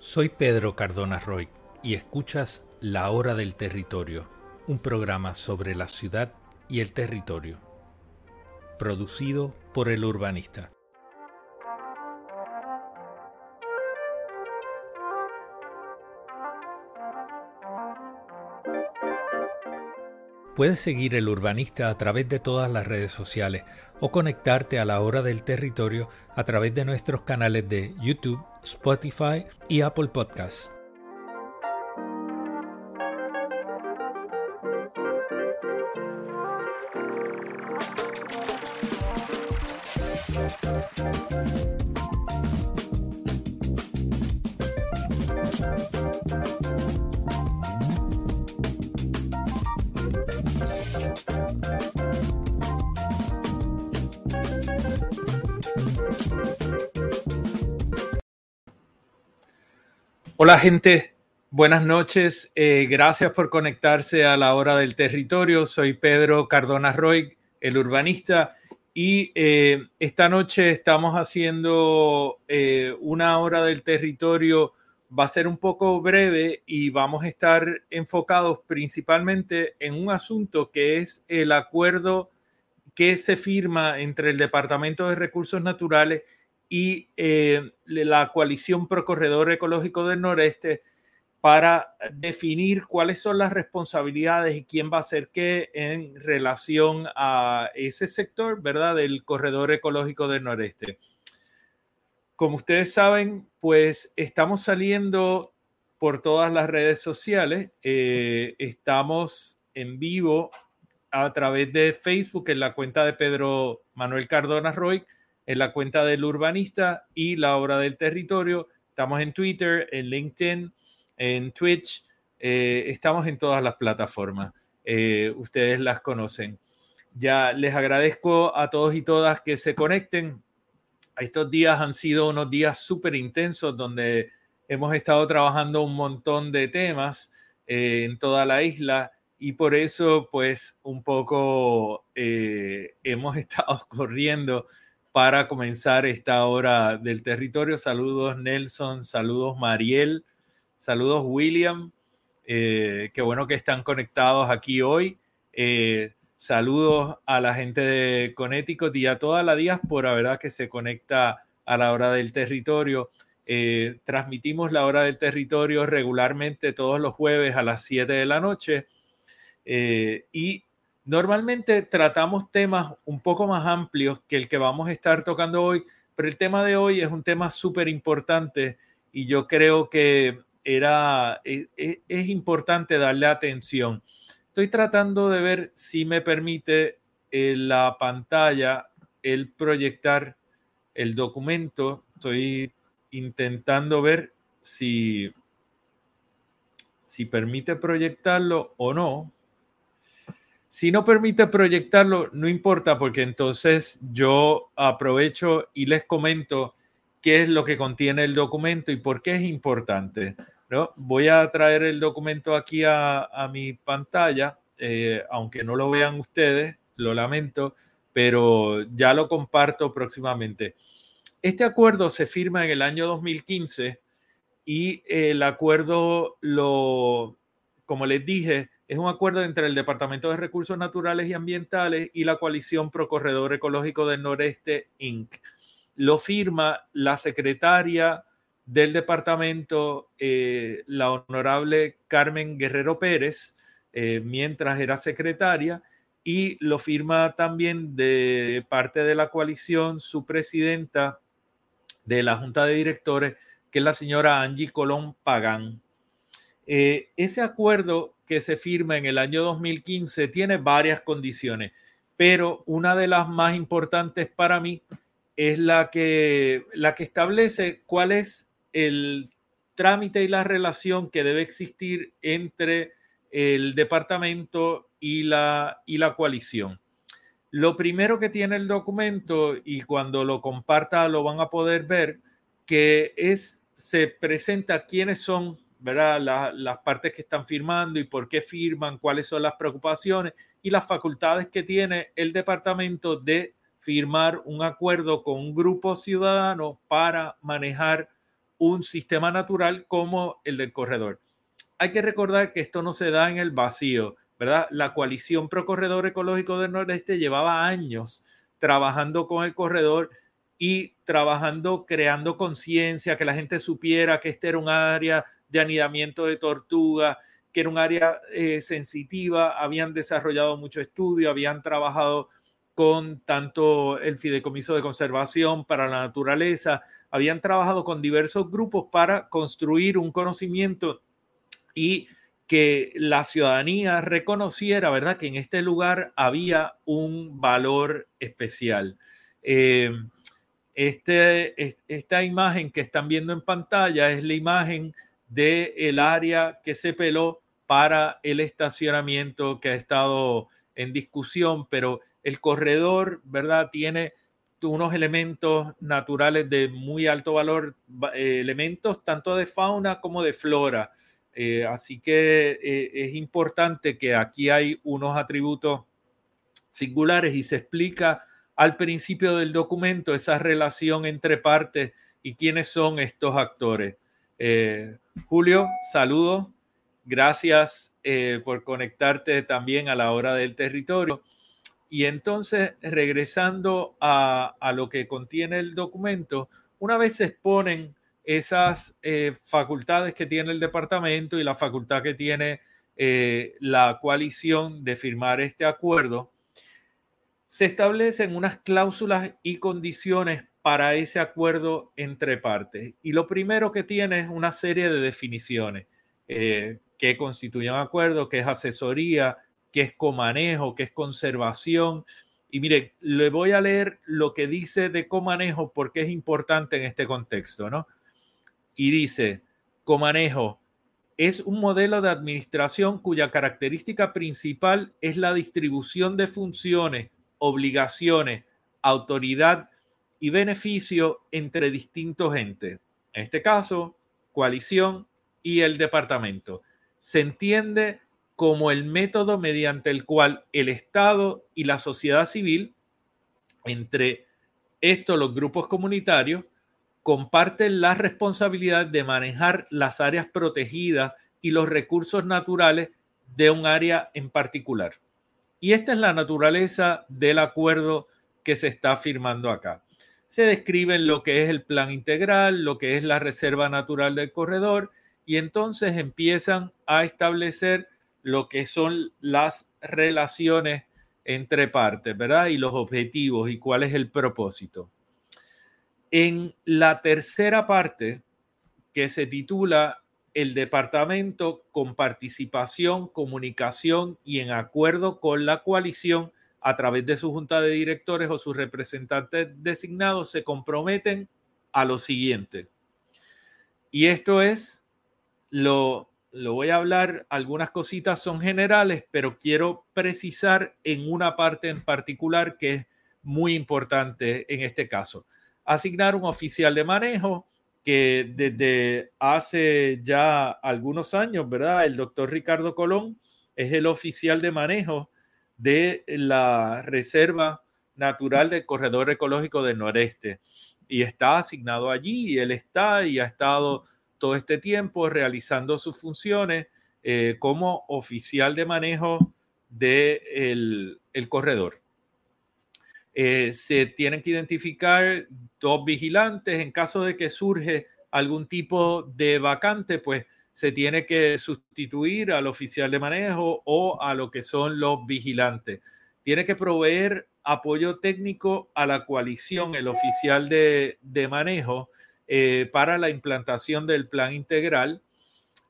Soy Pedro Cardona Roy y escuchas La Hora del Territorio, un programa sobre la ciudad y el territorio, producido por el urbanista. Puedes seguir el urbanista a través de todas las redes sociales o conectarte a la hora del territorio a través de nuestros canales de YouTube, Spotify y Apple Podcasts. Hola gente, buenas noches. Eh, gracias por conectarse a la hora del territorio. Soy Pedro Cardona Roy, el urbanista, y eh, esta noche estamos haciendo eh, una hora del territorio. Va a ser un poco breve y vamos a estar enfocados principalmente en un asunto que es el acuerdo que se firma entre el Departamento de Recursos Naturales y eh, la coalición Pro Corredor Ecológico del Noreste para definir cuáles son las responsabilidades y quién va a hacer qué en relación a ese sector, ¿verdad? Del corredor ecológico del noreste. Como ustedes saben, pues estamos saliendo por todas las redes sociales. Eh, estamos en vivo a través de Facebook en la cuenta de Pedro Manuel Cardona Roy en la cuenta del urbanista y la obra del territorio. Estamos en Twitter, en LinkedIn, en Twitch. Eh, estamos en todas las plataformas. Eh, ustedes las conocen. Ya les agradezco a todos y todas que se conecten. Estos días han sido unos días súper intensos donde hemos estado trabajando un montón de temas eh, en toda la isla y por eso pues un poco hemos estado corriendo para comenzar esta hora del territorio. Saludos Nelson, saludos Mariel, saludos William. Eh, qué bueno que están conectados aquí hoy. Eh, saludos a la gente de Connecticut y a toda la diáspora, ¿verdad? Que se conecta a la hora del territorio. Eh, transmitimos la hora del territorio regularmente todos los jueves a las 7 de la noche. y Normalmente tratamos temas un poco más amplios que el que vamos a estar tocando hoy, pero el tema de hoy es un tema súper importante y yo creo que era, e, e, es, importante darle atención. Estoy tratando de ver si me permite en la pantalla el proyectar el documento. Estoy intentando ver si, si permite proyectarlo o no. Si no permite proyectarlo, no importa porque entonces yo aprovecho y les comento qué es lo que contiene el documento y por qué es importante. ¿no? Voy a traer el documento aquí a, mi pantalla, eh, aunque no lo vean ustedes, lo lamento, pero ya lo comparto próximamente. Este acuerdo se firma en el año 2015 y el acuerdo lo, como les dije, es un acuerdo entre el Departamento de Recursos Naturales y Ambientales y la coalición Pro Corredor Ecológico del Noreste, Inc. Lo firma la secretaria del departamento, eh, la honorable Carmen Guerrero Pérez, eh, mientras era secretaria, y lo firma también de parte de la coalición su presidenta de la Junta de Directores, que es la señora Angie Colón Pagán. Eh, ese acuerdo que se firma en el año 2015 tiene varias condiciones, pero una de las más importantes para mí es la que, la que establece cuál es el trámite y la relación que debe existir entre el departamento y la, y la coalición. Lo primero que tiene el documento, y cuando lo comparta lo van a poder ver, que es, se presenta quiénes son ¿verdad? las partes que están firmando y por qué firman, cuáles son las preocupaciones y las facultades que tiene el departamento de firmar un acuerdo con un grupo ciudadano para manejar un sistema natural como el del corredor. Hay que recordar que esto no se da en el vacío, ¿verdad? La coalición Pro Corredor Ecológico del Noreste llevaba años trabajando con el corredor y trabajando, creando conciencia, que la gente supiera que este era un área de anidamiento de tortuga, que era un área eh, sensitiva, habían desarrollado mucho estudio, habían trabajado con tanto el Fideicomiso de Conservación para la Naturaleza, habían trabajado con diversos grupos para construir un conocimiento y que la ciudadanía reconociera, ¿verdad?, que en este lugar había un valor especial. Eh, este, esta imagen que están viendo en pantalla es la imagen del el área que se peló para el estacionamiento que ha estado en discusión, pero el corredor, ¿verdad? Tiene unos elementos naturales de muy alto valor, eh, elementos tanto de fauna como de flora. Eh, así que eh, es importante que aquí hay unos atributos singulares y se explica al principio del documento esa relación entre partes y quiénes son estos actores. Julio, saludos. Gracias por conectarte también a la hora del territorio. Y entonces, regresando a, lo que contiene el documento, una vez se exponen esas eh, facultades que tiene el departamento y la facultad que tiene eh, la coalición de firmar este acuerdo, se establecen unas cláusulas y condiciones para ese acuerdo entre partes. Y lo primero que tiene es una serie de definiciones eh, que constituyen un acuerdo, que es asesoría, que es comanejo, que es conservación. Y mire, le voy a leer lo que dice de comanejo porque es importante en este contexto, ¿no? Y dice, comanejo es un modelo de administración cuya característica principal es la distribución de funciones, obligaciones, autoridad y beneficio entre distintos entes. En este caso, coalición y el departamento. Se entiende como el método mediante el cual el Estado y la sociedad civil, entre estos los grupos comunitarios, comparten la responsabilidad de manejar las áreas protegidas y los recursos naturales de un área en particular. Y esta es la naturaleza del acuerdo que se está firmando acá. Se describe lo que es el plan integral, lo que es la reserva natural del corredor, y entonces empiezan a establecer lo que son las relaciones entre partes, ¿verdad? Y los objetivos y cuál es el propósito. En la tercera parte, que se titula El departamento con participación, comunicación y en acuerdo con la coalición a través de su junta de directores o sus representantes designados se comprometen a lo siguiente. Y esto es lo lo voy a hablar, algunas cositas son generales, pero quiero precisar en una parte en particular que es muy importante en este caso. Asignar un oficial de manejo que desde hace ya algunos años, ¿verdad? El doctor Ricardo Colón es el oficial de manejo de la Reserva Natural del Corredor Ecológico del Noreste y está asignado allí y él está y ha estado todo este tiempo realizando sus funciones, eh, como oficial de manejo del el corredor. Eh, se tienen que identificar dos vigilantes. En caso de que surge algún tipo de vacante, pues se tiene que sustituir al oficial de manejo o a lo que son los vigilantes. Tiene que proveer apoyo técnico a la coalición, el oficial de, manejo, eh, para la implantación del plan integral.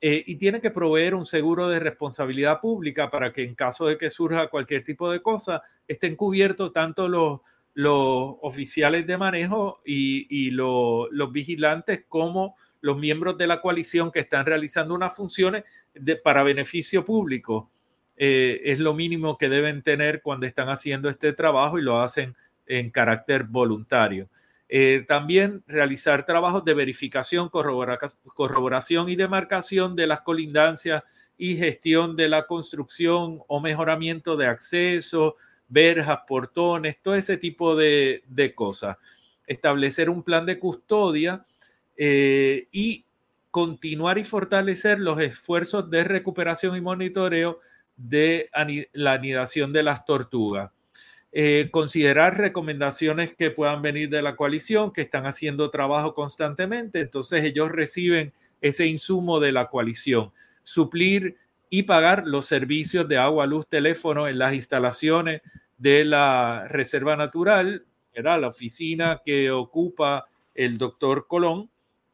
Eh, y tiene que proveer un seguro de responsabilidad pública para que en caso de que surja cualquier tipo de cosa, estén cubiertos tanto los, los oficiales de manejo y, los vigilantes como los miembros de la coalición que están realizando unas funciones para beneficio público. Eh, es lo mínimo que deben tener cuando están haciendo este trabajo y lo hacen en carácter voluntario. Eh, también realizar trabajos de verificación, corroboración y demarcación de las colindancias y gestión de la construcción o mejoramiento de acceso, verjas, portones, todo ese tipo de, cosas. Establecer un plan de custodia eh, y continuar y fortalecer los esfuerzos de recuperación y monitoreo de la anidación de las tortugas. Eh, considerar recomendaciones que puedan venir de la coalición, que están haciendo trabajo constantemente, entonces ellos reciben ese insumo de la coalición. Suplir y pagar los servicios de agua, luz, teléfono en las instalaciones de la Reserva Natural, era la oficina que ocupa el doctor Colón,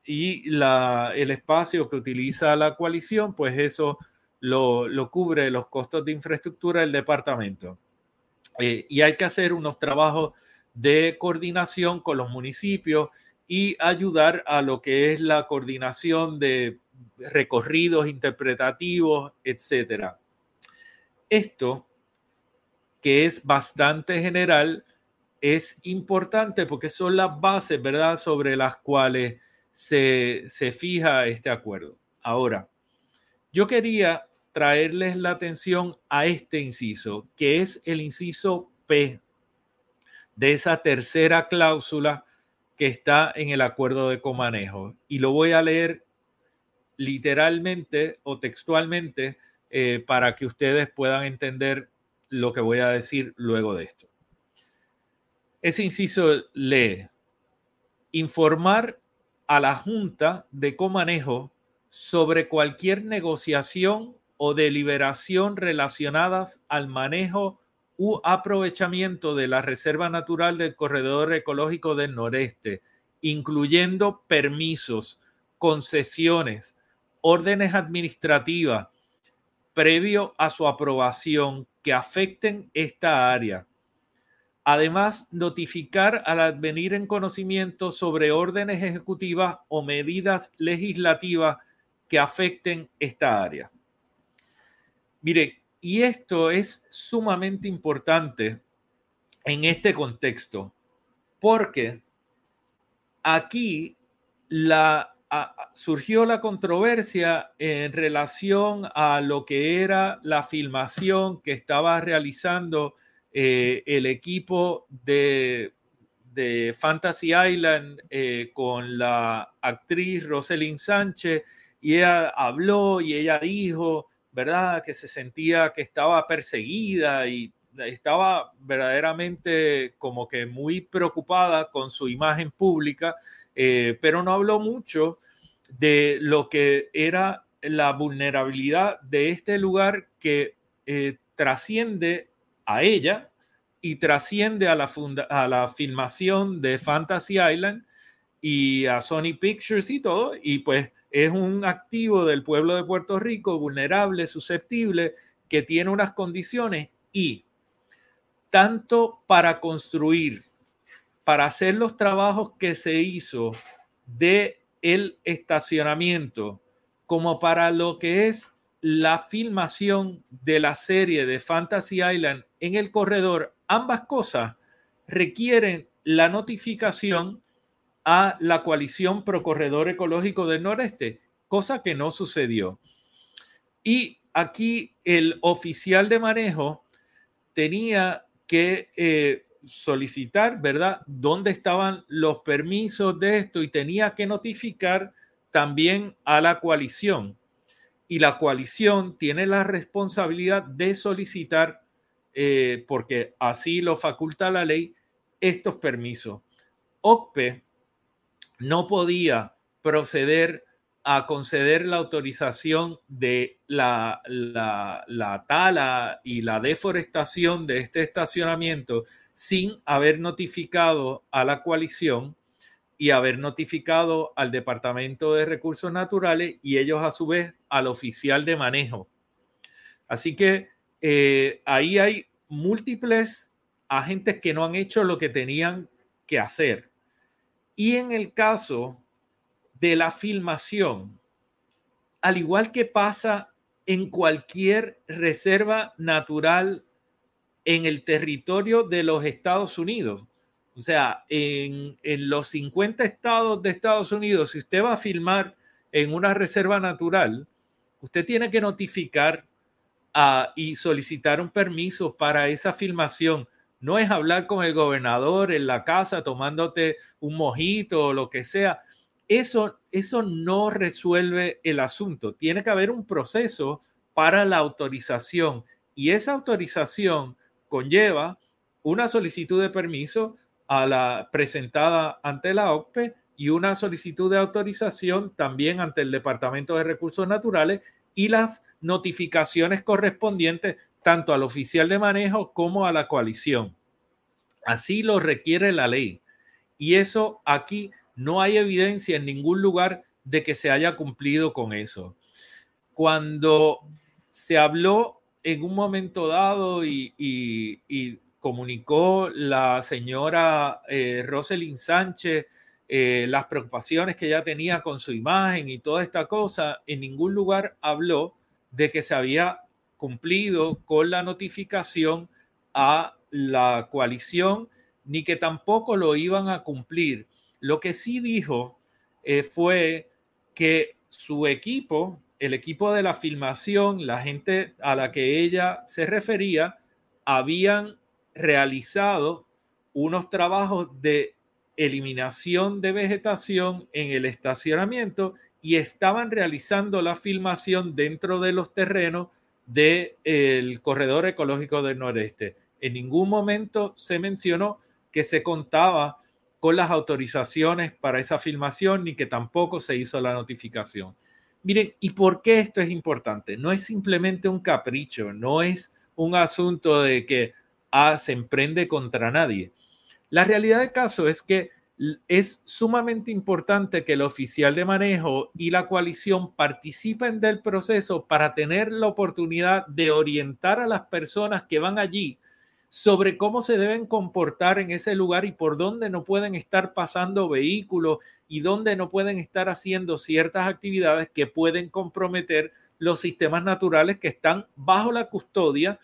y la, el espacio que utiliza la coalición, pues eso lo, lo cubre los costos de infraestructura del departamento. Eh, y hay que hacer unos trabajos de coordinación con los municipios y ayudar a lo que es la coordinación de recorridos interpretativos, etcétera. Esto, que es bastante general, es importante porque son las bases, ¿verdad?, sobre las cuales se, fija este acuerdo. Ahora, yo quería traerles la atención a este inciso, que es el inciso P de esa tercera cláusula que está en el acuerdo de comanejo. Y lo voy a leer literalmente o textualmente eh, para que ustedes puedan entender lo que voy a decir luego de esto. Ese inciso lee, informar a la Junta de Comanejo sobre cualquier negociación o deliberación relacionadas al manejo u aprovechamiento de la Reserva Natural del Corredor Ecológico del Noreste, incluyendo permisos, concesiones, órdenes administrativas, previo a su aprobación que afecten esta área Además, notificar al advenir en conocimiento sobre órdenes ejecutivas o medidas legislativas que afecten esta área. Mire, y esto es sumamente importante en este contexto, porque aquí surgió la controversia en relación a lo que era la filmación que estaba realizando eh, el equipo de, Fantasy Island eh, con la actriz Rosalind Sánchez y ella habló y ella dijo, ¿verdad? Que se sentía que estaba perseguida y estaba verdaderamente como que muy preocupada con su imagen pública, eh, pero no habló mucho de lo que era la vulnerabilidad de este lugar que trasciende a ella y trasciende a la, a la filmación de Fantasy Island y a Sony Pictures y todo, y pues es un activo del pueblo de Puerto Rico vulnerable, susceptible, que tiene unas condiciones y tanto para construir, para hacer los trabajos que se hizo de el estacionamiento, como para lo que es la filmación de la serie de Fantasy Island en el corredor, ambas cosas requieren la notificación a la coalición pro corredor ecológico del noreste, cosa que no sucedió. Y aquí el oficial de manejo tenía que eh, solicitar, ¿verdad?, dónde estaban los permisos de esto y tenía que notificar también a la coalición. y la coalición tiene la responsabilidad de solicitar, eh, porque así lo faculta la ley, estos permisos. OCPE no podía proceder a conceder la autorización de la, la, tala y la deforestación de este estacionamiento sin haber notificado a la coalición y haber notificado al Departamento de Recursos Naturales y ellos a su vez al oficial de manejo. Así que eh, ahí hay múltiples agentes que no han hecho lo que tenían que hacer. Y en el caso de la filmación, al igual que pasa en cualquier reserva natural en el territorio de los Estados Unidos, o sea, en, los 50 estados de Estados Unidos, si usted va a filmar en una reserva natural, usted tiene que notificar ah, y solicitar un permiso para esa filmación. No es hablar con el gobernador en la casa tomándote un mojito o lo que sea. Eso, eso no resuelve el asunto. Tiene que haber un proceso para la autorización y esa autorización conlleva una solicitud de permiso a la presentada ante la OCPE y una solicitud de autorización también ante el Departamento de Recursos Naturales y las notificaciones correspondientes tanto al oficial de manejo como a la coalición. Así lo requiere la ley. Y eso aquí no hay evidencia en ningún lugar de que se haya cumplido con eso. Cuando se habló en un momento dado y, comunicó la señora eh, Roselyn Sánchez eh, las preocupaciones que ella tenía con su imagen y toda esta cosa, en ningún lugar habló de que se había cumplido con la notificación a la coalición, ni que tampoco lo iban a cumplir. Lo que sí dijo eh, fue que su equipo, el equipo de la filmación, la gente a la que ella se refería, habían realizado unos trabajos de eliminación de vegetación en el estacionamiento y estaban realizando la filmación dentro de los terrenos del corredor ecológico del noreste. En ningún momento se mencionó que se contaba con las autorizaciones para esa filmación ni que tampoco se hizo la notificación. Miren, ¿y por qué esto es importante? No es simplemente un capricho, no es un asunto de que ah, se emprende contra nadie. La realidad del caso es que es sumamente importante que el oficial de manejo y la coalición participen del proceso para tener la oportunidad de orientar a las personas que van allí sobre cómo se deben comportar en ese lugar y por dónde no pueden estar pasando vehículos y dónde no pueden estar haciendo ciertas actividades que pueden comprometer los sistemas naturales que están bajo la custodia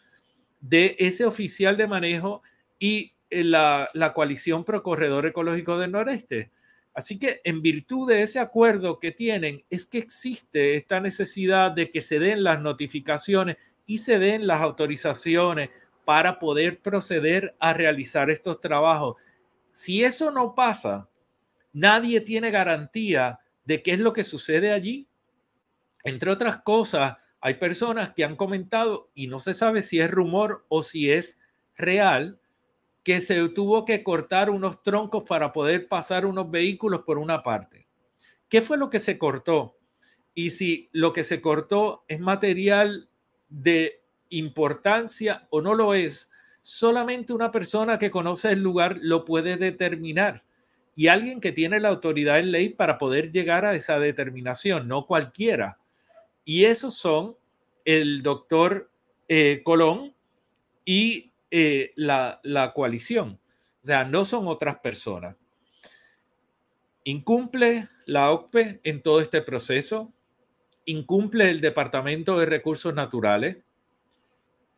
de ese oficial de manejo y la, la coalición Pro Corredor Ecológico del Noreste. Así que en virtud de ese acuerdo que tienen, es que existe esta necesidad de que se den las notificaciones y se den las autorizaciones para poder proceder a realizar estos trabajos. Si eso no pasa, nadie tiene garantía de qué es lo que sucede allí. Entre otras cosas, hay personas que han comentado, y no se sabe si es rumor o si es real, que se tuvo que cortar unos troncos para poder pasar unos vehículos por una parte. ¿Qué fue lo que se cortó? Y si lo que se cortó es material de importancia o no lo es, solamente una persona que conoce el lugar lo puede determinar y alguien que tiene la autoridad en ley para poder llegar a esa determinación, no cualquiera. Y esos son el doctor eh, Colón y eh, la, coalición. O sea, no son otras personas. Incumple la OCPE en todo este proceso, incumple el Departamento de Recursos Naturales,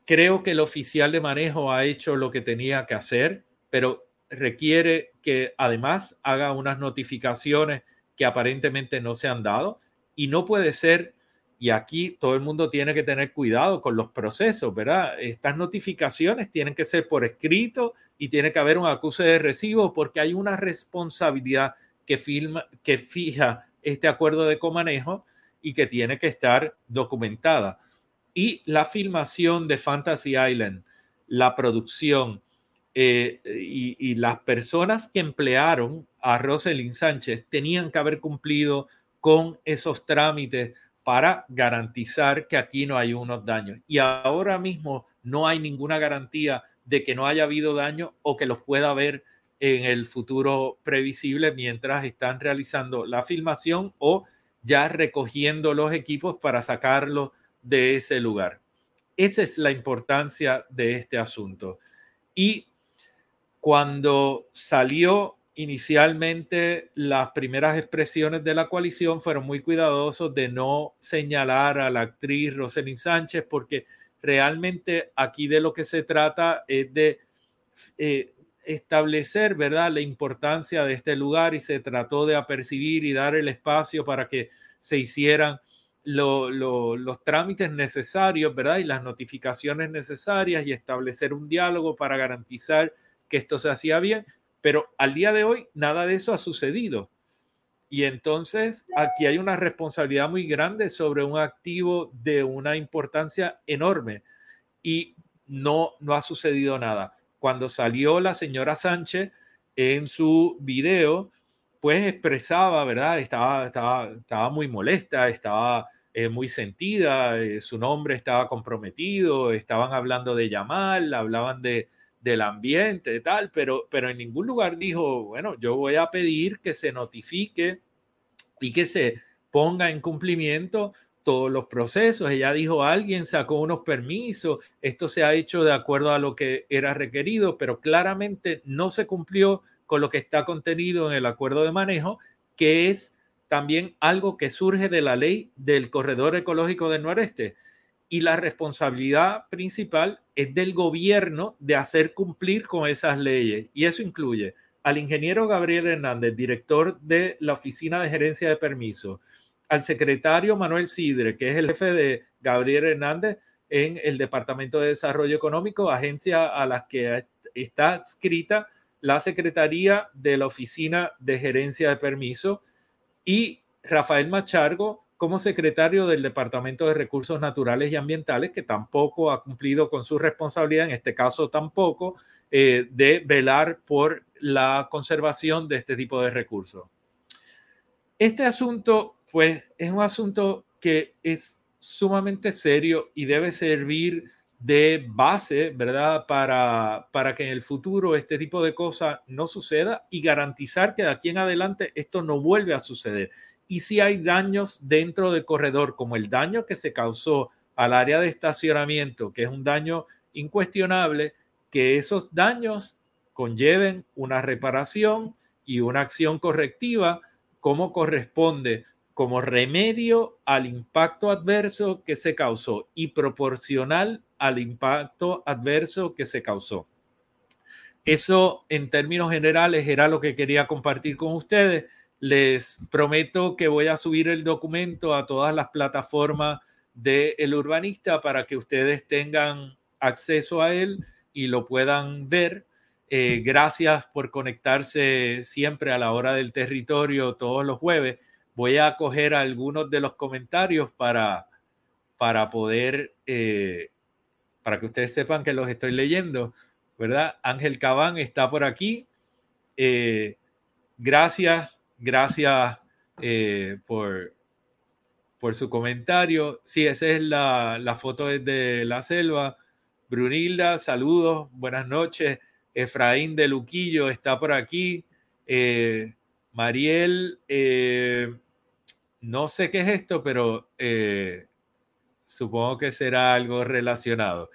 Creo que el oficial de manejo ha hecho lo que tenía que hacer, pero requiere que además haga unas notificaciones que aparentemente no se han dado y no puede ser, y aquí todo el mundo tiene que tener cuidado con los procesos, ¿verdad? Estas notificaciones tienen que ser por escrito y tiene que haber un acuse de recibo porque hay una responsabilidad que, firma, que fija este acuerdo de comanejo y que tiene que estar documentada. Y la filmación de Fantasy Island, la producción eh, y, y, las personas que emplearon a Roselyn Sánchez tenían que haber cumplido con esos trámites para garantizar que aquí no hay unos daños. Y ahora mismo no hay ninguna garantía de que no haya habido daño o que los pueda haber en el futuro previsible mientras están realizando la filmación o ya recogiendo los equipos para sacarlos de ese lugar. Esa es la importancia de este asunto. Y cuando salió inicialmente las primeras expresiones de la coalición fueron muy cuidadosos de no señalar a la actriz Rosalind Sánchez porque realmente aquí de lo que se trata es de eh, establecer, ¿verdad?, la importancia de este lugar y se trató de apercibir y dar el espacio para que se hicieran los trámites necesarios, ¿verdad? Y las notificaciones necesarias y establecer un diálogo para garantizar que esto se hacía bien. Pero al día de hoy nada de eso ha sucedido. Y entonces aquí hay una responsabilidad muy grande sobre un activo de una importancia enorme y no, no ha sucedido nada. Cuando salió la señora Sánchez en su video, pues expresaba, ¿verdad? Estaba, estaba, estaba muy molesta, estaba eh, muy sentida, eh, su nombre estaba comprometido, estaban hablando de Yamal, hablaban de, del ambiente, tal, pero, pero en ningún lugar dijo, bueno, yo voy a pedir que se notifique y que se ponga en cumplimiento todos los procesos. Ella dijo, alguien sacó unos permisos, esto se ha hecho de acuerdo a lo que era requerido, pero claramente no se cumplió con lo que está contenido en el acuerdo de manejo, que es también algo que surge de la ley del corredor ecológico del noreste y la responsabilidad principal es del gobierno de hacer cumplir con esas leyes. Y eso incluye al ingeniero Gabriel Hernández, director de la Oficina de Gerencia de Permisos, al secretario Manuel Sidre, que es el jefe de Gabriel Hernández en el Departamento de Desarrollo Económico, agencia a la que está adscrita la Secretaría de la Oficina de Gerencia de Permisos, y Rafael Machargo, como secretario del Departamento de Recursos Naturales y Ambientales, que tampoco ha cumplido con su responsabilidad, en este caso tampoco, eh, de velar por la conservación de este tipo de recursos. Este asunto, pues, es un asunto que es sumamente serio y debe servir de base, ¿verdad? Para, para que en el futuro este tipo de cosas no suceda y garantizar que de aquí en adelante esto no vuelve a suceder y si hay daños dentro del corredor, como el daño que se causó al área de estacionamiento, que es un daño incuestionable, que esos daños conlleven una reparación y una acción correctiva como corresponde como remedio al impacto adverso que se causó y proporcional al impacto adverso que se causó. Eso en términos generales era lo que quería compartir con ustedes les prometo que voy a subir el documento a todas las plataformas de El Urbanista para que ustedes tengan acceso a él y lo puedan ver. Eh, gracias por conectarse siempre a la hora del territorio todos los jueves. Voy a coger algunos de los comentarios para, para poder, eh, para que ustedes sepan que los estoy leyendo, ¿verdad? Ángel Cabán está por aquí. Eh, gracias Gracias eh, por, por su comentario. Sí, esa es la, la foto de la selva. Brunilda, saludos, buenas noches. Efraín de Luquillo está por aquí. Eh, Mariel, eh, no sé qué es esto, pero supongo que será algo relacionado.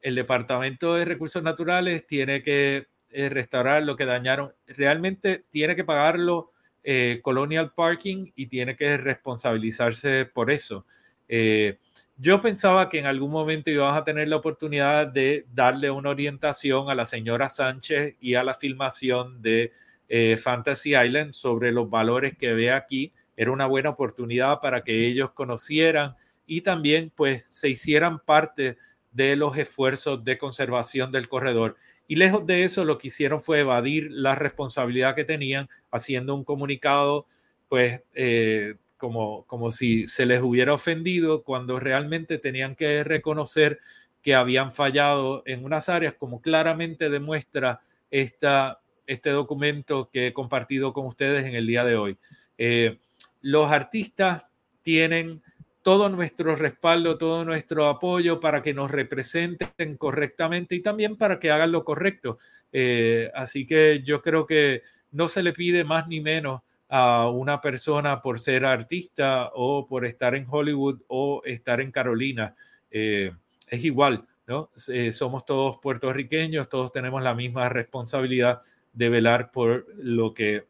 El Departamento de Recursos Naturales tiene que restaurar lo que dañaron. Realmente tiene que pagarlo eh, Colonial Parking y tiene que responsabilizarse por eso. Eh, yo pensaba que en algún momento íbamos a tener la oportunidad de darle una orientación a la señora Sánchez y a la filmación de eh, Fantasy Island sobre los valores que ve aquí. Era una buena oportunidad para que ellos conocieran y también pues se hicieran parte de los esfuerzos de conservación del corredor. Y lejos de eso, lo que hicieron fue evadir la responsabilidad que tenían, haciendo un comunicado, pues, eh, como, como si se les hubiera ofendido cuando realmente tenían que reconocer que habían fallado en unas áreas, como claramente demuestra esta, este documento que he compartido con ustedes en el día de hoy. Eh, los artistas tienen todo nuestro respaldo, todo nuestro apoyo para que nos representen correctamente y también para que hagan lo correcto. Eh, así que yo creo que no se le pide más ni menos a una persona por ser artista o por estar en Hollywood o estar en Carolina. Eh, es igual, ¿no? Eh, somos todos puertorriqueños, todos tenemos la misma responsabilidad de velar por lo que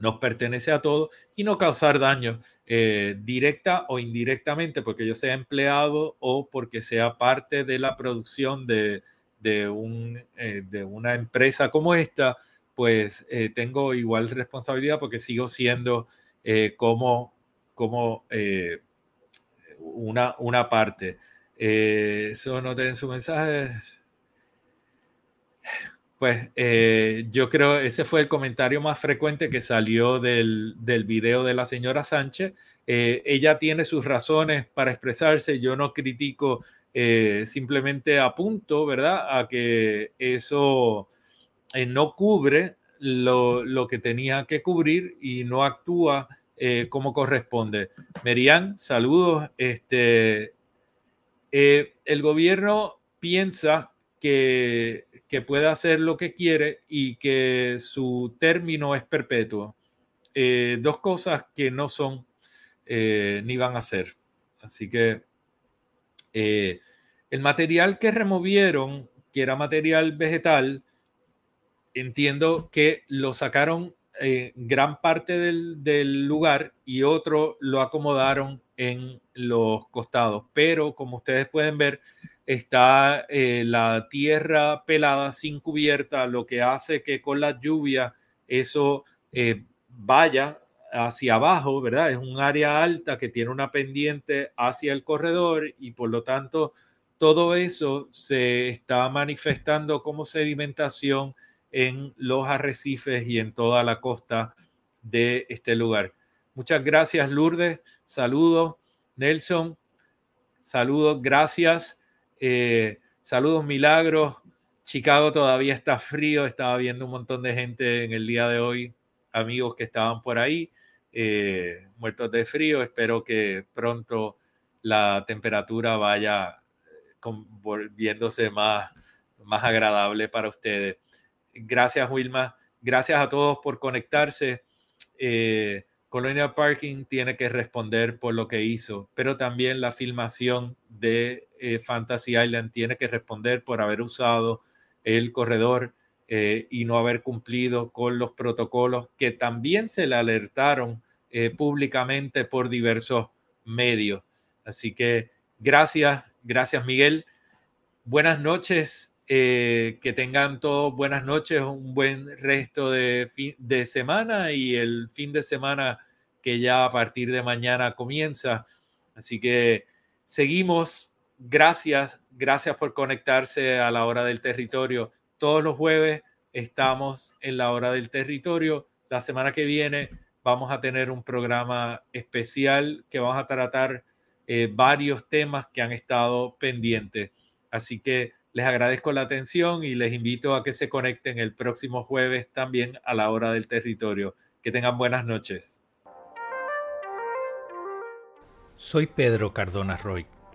nos pertenece a todos y no causar daño eh, directa o indirectamente porque yo sea empleado o porque sea parte de la producción de, un, de una empresa como esta pues eh, tengo igual responsabilidad porque sigo siendo eh, como, como eh, una, una parte. eso no tienen su mensaje. Pues yo creo ese fue el comentario más frecuente que salió del, del video de la señora Sánchez. ella tiene sus razones para expresarse. Yo no critico, simplemente apunto, ¿verdad? A que eso eh, no cubre lo, que tenía que cubrir y no actúa eh, como corresponde. Merian, saludos. Este, eh, el gobierno piensa que, que, puede hacer lo que quiere y que su término es perpetuo. dos cosas que no son ni van a ser. Así que el material que removieron, que era material vegetal, entiendo que lo sacaron eh, gran parte del, lugar y otro lo acomodaron en los costados. Pero como ustedes pueden ver, está eh, la tierra pelada sin cubierta, lo que hace que con la lluvia eso eh, vaya hacia abajo, ¿verdad? Es un área alta que tiene una pendiente hacia el corredor y por lo tanto todo eso se está manifestando como sedimentación en los arrecifes y en toda la costa de este lugar. Muchas gracias, Lourdes. Saludos, Nelson. Saludos, gracias. Eh, saludos, Milagros. Chicago todavía está frío. Estaba viendo un montón de gente en el día de hoy, amigos que estaban por ahí, eh, muertos de frío. Espero que pronto la temperatura vaya eh, volviéndose más, más agradable para ustedes. Gracias, Wilma. Gracias a todos por conectarse. Eh, Colonial Parking tiene que responder por lo que hizo, pero también la filmación de eh, Fantasy Island tiene que responder por haber usado el corredor eh, y no haber cumplido con los protocolos que también se le alertaron públicamente por diversos medios. Así que gracias, gracias Miguel. Buenas noches eh, que tengan todos buenas noches, un buen resto de, de semana y el fin de semana que ya a partir de mañana comienza. Así que seguimos. Gracias, gracias por conectarse a la hora del territorio. Todos los jueves estamos en la hora del territorio. La semana que viene vamos a tener un programa especial que vamos a tratar eh, varios temas que han estado pendientes. Así que les agradezco la atención y les invito a que se conecten el próximo jueves también a la hora del territorio. Que tengan buenas noches. Soy Pedro Cardona Roy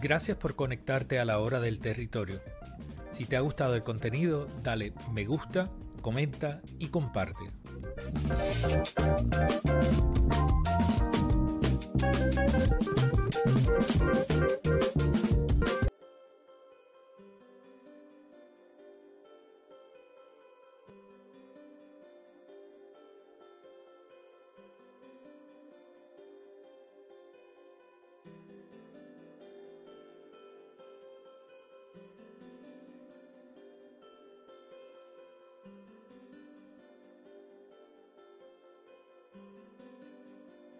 Gracias por conectarte a la hora del territorio. Si te ha gustado el contenido, dale me gusta, comenta y comparte.